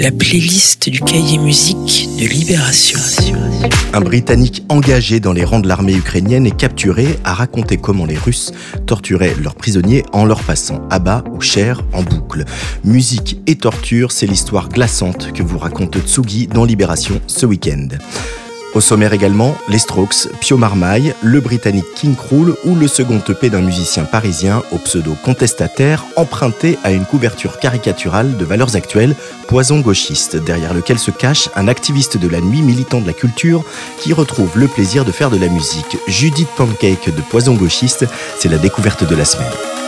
la playlist du cahier musique de Libération. Un Britannique engagé dans les rangs de l'armée ukrainienne est capturé a raconté comment les Russes torturaient leurs prisonniers en leur passant à bas ou chair en boucle. Musique et torture, c'est l'histoire glaçante que vous raconte Tsugi dans Libération ce week-end. Au sommaire également, les Strokes, Pio Marmaille, le britannique King Krul ou le second EP d'un musicien parisien au pseudo contestataire emprunté à une couverture caricaturale de valeurs actuelles, Poison gauchiste, derrière lequel se cache un activiste de la nuit militant de la culture qui retrouve le plaisir de faire de la musique. Judith Pancake de Poison gauchiste, c'est la découverte de la semaine.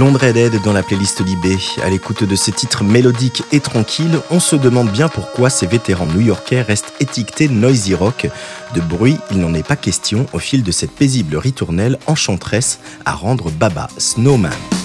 Blonde Redhead dans la playlist Libé. À l'écoute de ces titres mélodiques et tranquilles, on se demande bien pourquoi ces vétérans new-yorkais restent étiquetés noisy rock. De bruit, il n'en est pas question au fil de cette paisible ritournelle enchanteresse à rendre Baba Snowman.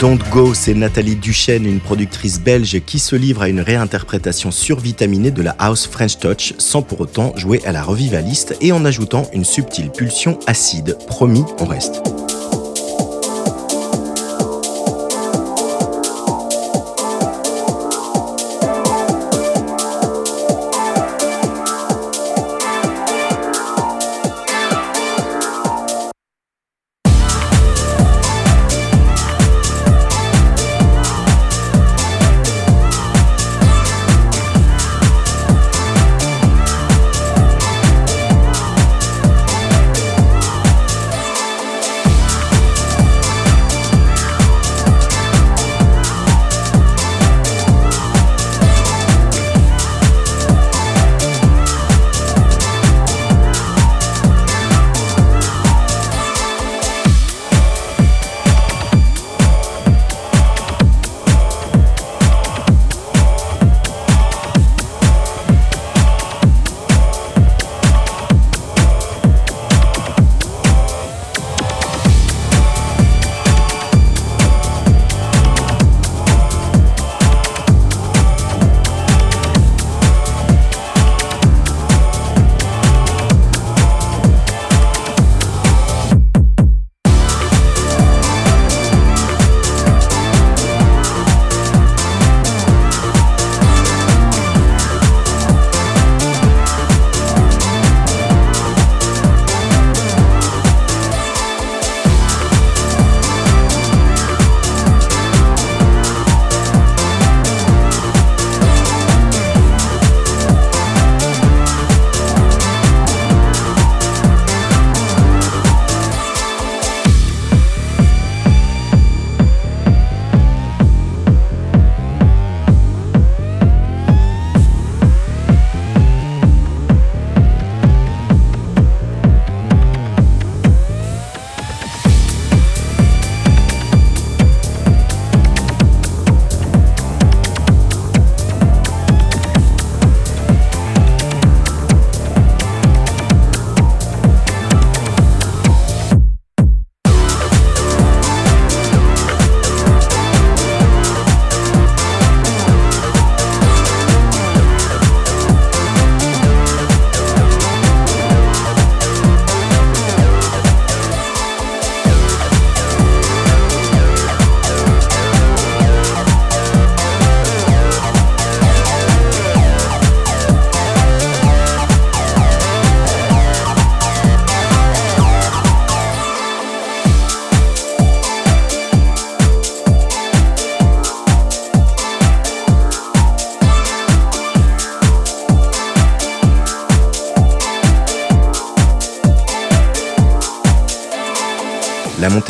Don't Go, c'est Nathalie Duchesne, une productrice belge qui se livre à une réinterprétation survitaminée de la house French Touch sans pour autant jouer à la revivaliste et en ajoutant une subtile pulsion acide. Promis, on reste.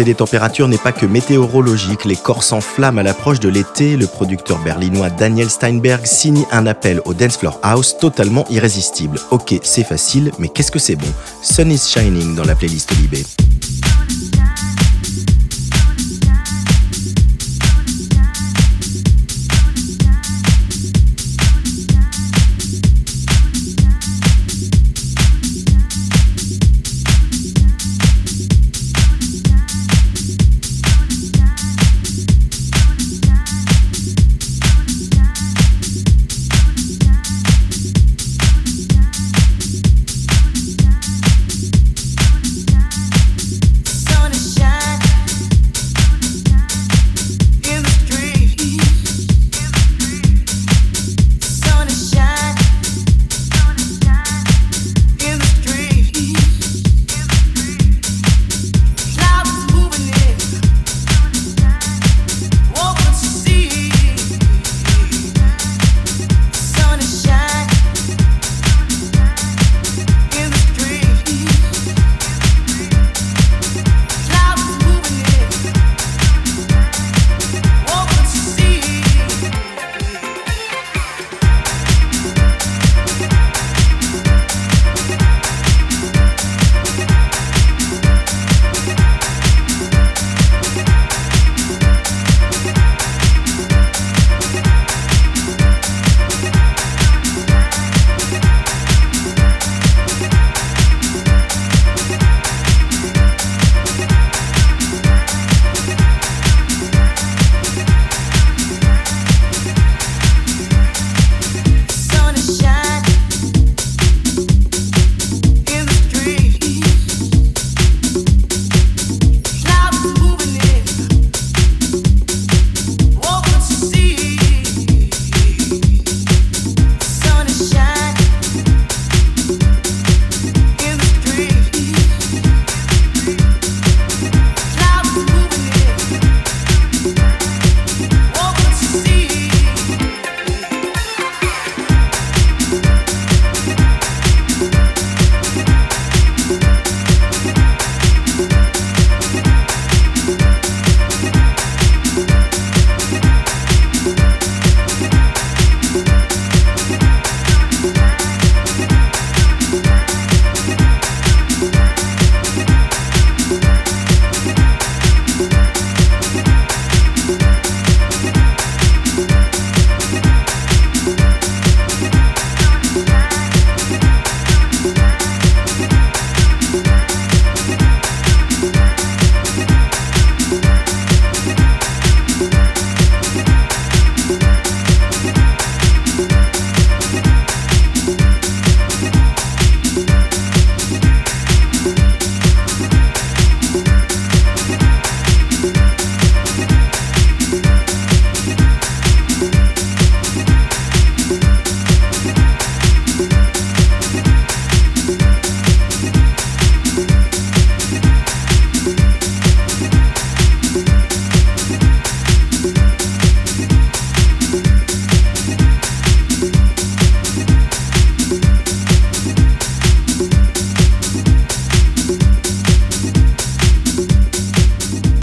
Des températures n'est pas que météorologique. Les corps s'enflamment à l'approche de l'été. Le producteur berlinois Daniel Steinberg signe un appel au Dance Floor House totalement irrésistible. Ok, c'est facile, mais qu'est-ce que c'est bon? Sun is Shining dans la playlist Libé.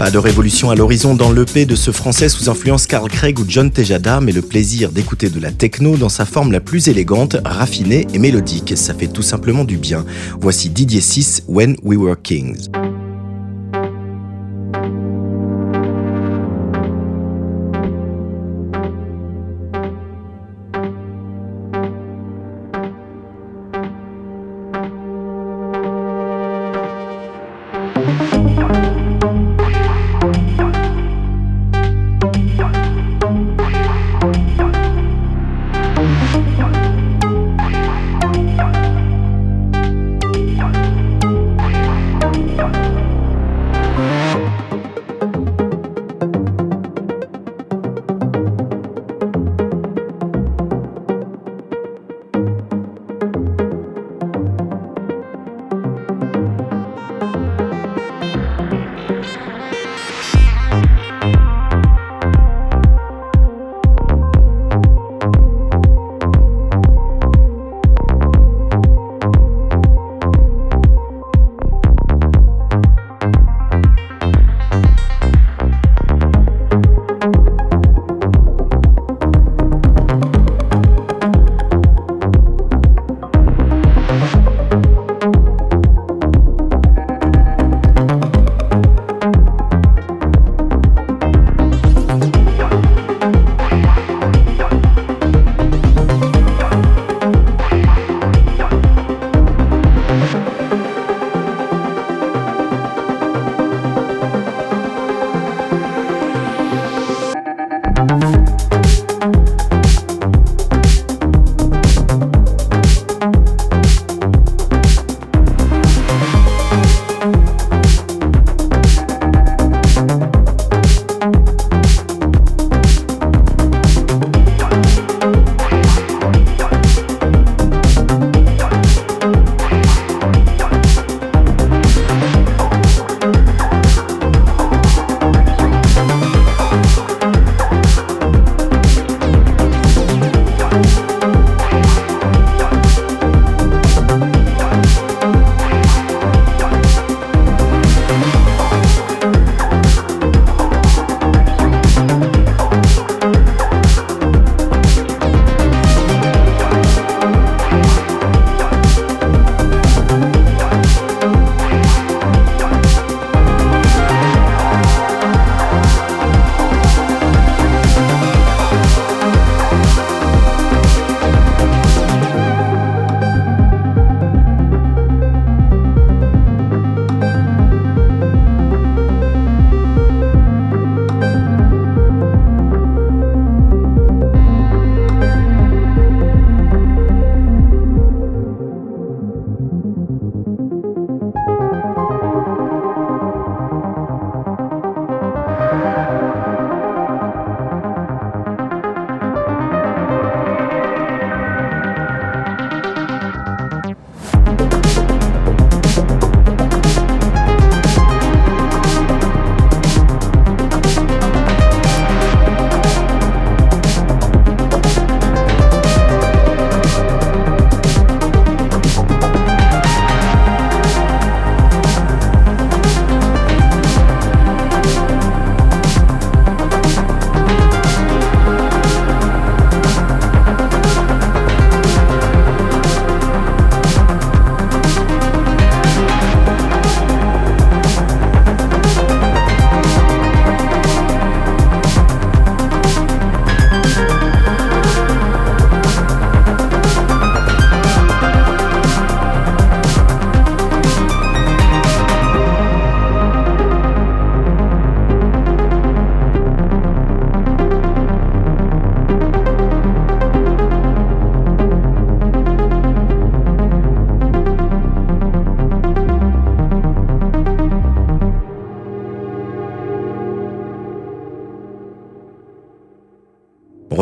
Pas de révolution à l'horizon dans l'EP de ce français sous influence Carl Craig ou John Tejada, mais le plaisir d'écouter de la techno dans sa forme la plus élégante, raffinée et mélodique. Ça fait tout simplement du bien. Voici Didier 6, When We Were Kings.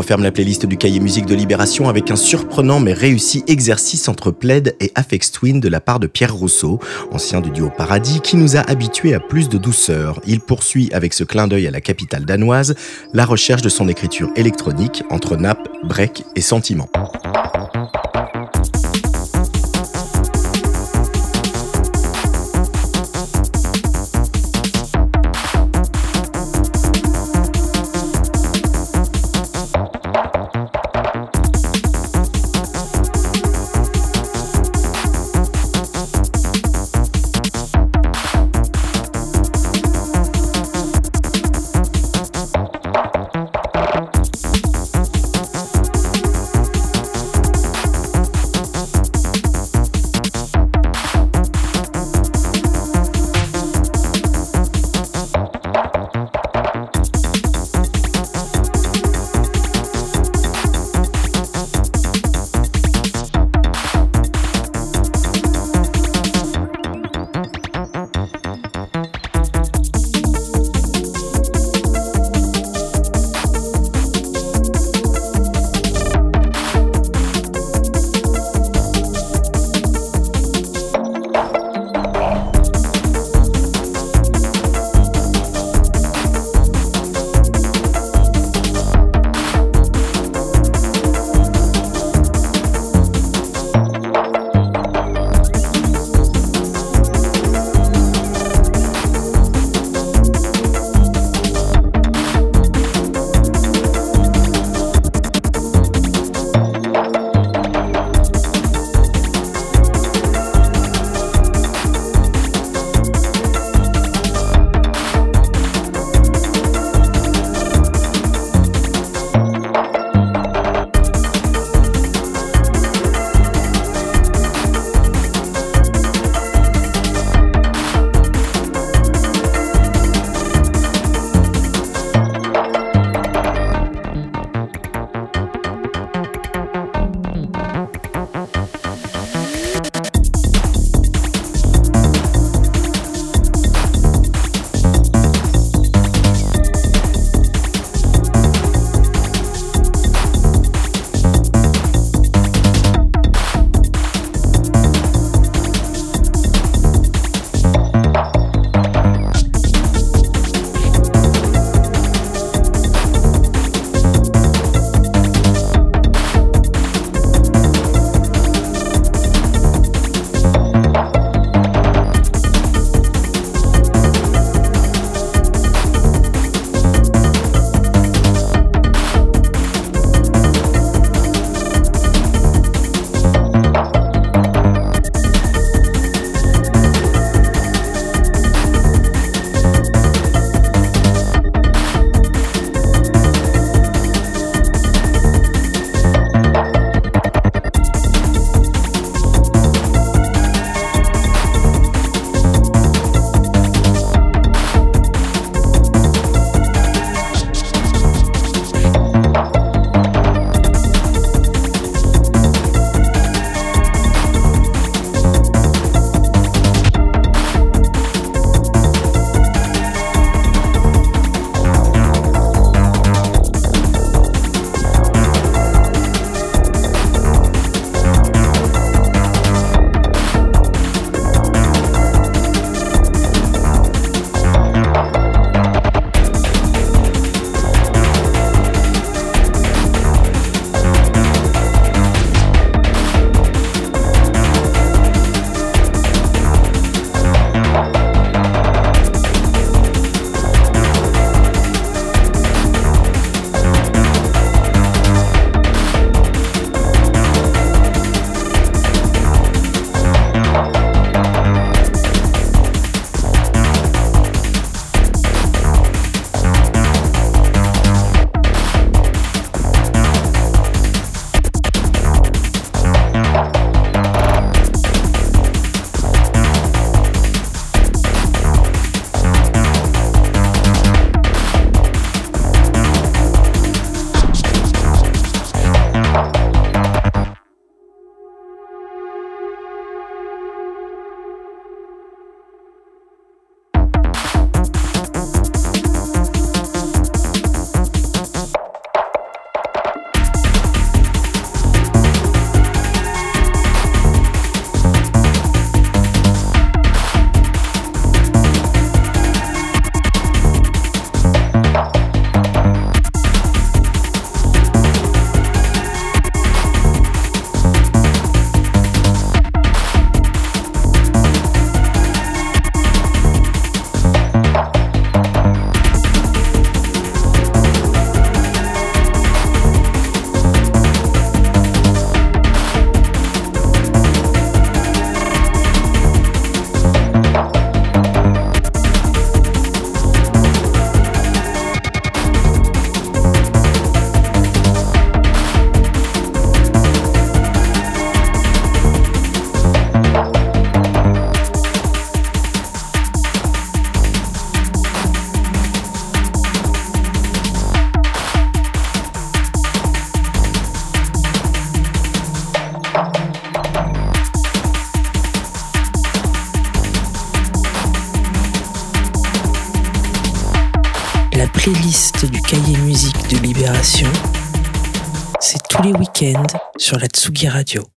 Ferme la playlist du cahier musique de Libération avec un surprenant mais réussi exercice entre plaid et Afex Twin de la part de Pierre Rousseau, ancien du duo Paradis, qui nous a habitués à plus de douceur. Il poursuit avec ce clin d'œil à la capitale danoise la recherche de son écriture électronique entre nappe, break et sentiment. Tsugi Radio.